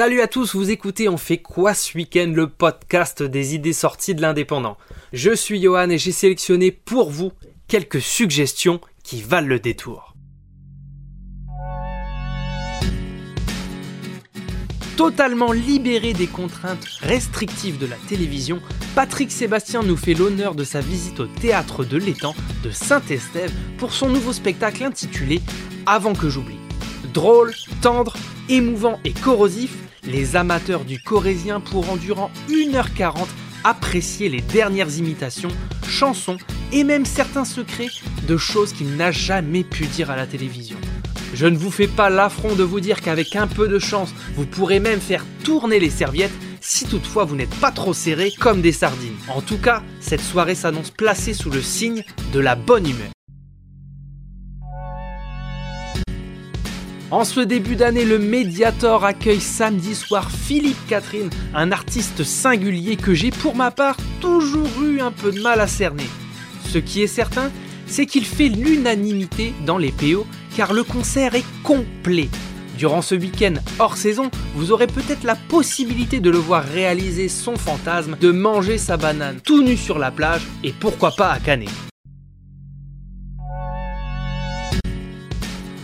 Salut à tous, vous écoutez On fait quoi ce week-end, le podcast des idées sorties de l'indépendant. Je suis Johan et j'ai sélectionné pour vous quelques suggestions qui valent le détour. Totalement libéré des contraintes restrictives de la télévision, Patrick Sébastien nous fait l'honneur de sa visite au théâtre de l'étang de Saint-Estève pour son nouveau spectacle intitulé Avant que j'oublie. Drôle, tendre, émouvant et corrosif, les amateurs du corésien pourront durant 1h40 apprécier les dernières imitations, chansons et même certains secrets de choses qu'il n'a jamais pu dire à la télévision. Je ne vous fais pas l'affront de vous dire qu'avec un peu de chance, vous pourrez même faire tourner les serviettes si toutefois vous n'êtes pas trop serré comme des sardines. En tout cas, cette soirée s'annonce placée sous le signe de la bonne humeur. En ce début d'année, le Mediator accueille samedi soir Philippe Catherine, un artiste singulier que j'ai pour ma part toujours eu un peu de mal à cerner. Ce qui est certain, c'est qu'il fait l'unanimité dans les PO car le concert est complet. Durant ce week-end hors saison, vous aurez peut-être la possibilité de le voir réaliser son fantasme de manger sa banane tout nu sur la plage et pourquoi pas à Canet.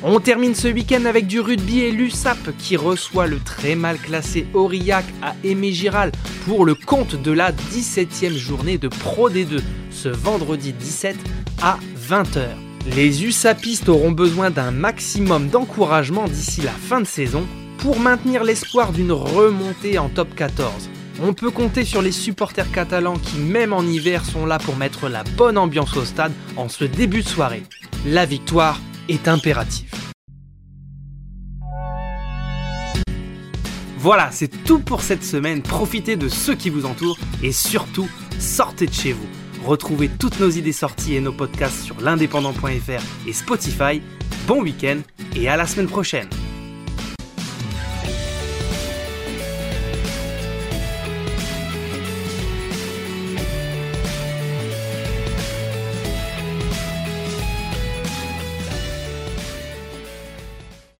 On termine ce week-end avec du rugby et l'USAP qui reçoit le très mal classé Aurillac à Aimé Giral pour le compte de la 17e journée de Pro D2 ce vendredi 17 à 20h. Les USAPistes auront besoin d'un maximum d'encouragement d'ici la fin de saison pour maintenir l'espoir d'une remontée en top 14. On peut compter sur les supporters catalans qui, même en hiver, sont là pour mettre la bonne ambiance au stade en ce début de soirée. La victoire est impérative. Voilà, c'est tout pour cette semaine. Profitez de ceux qui vous entourent et surtout, sortez de chez vous. Retrouvez toutes nos idées sorties et nos podcasts sur l'indépendant.fr et Spotify. Bon week-end et à la semaine prochaine.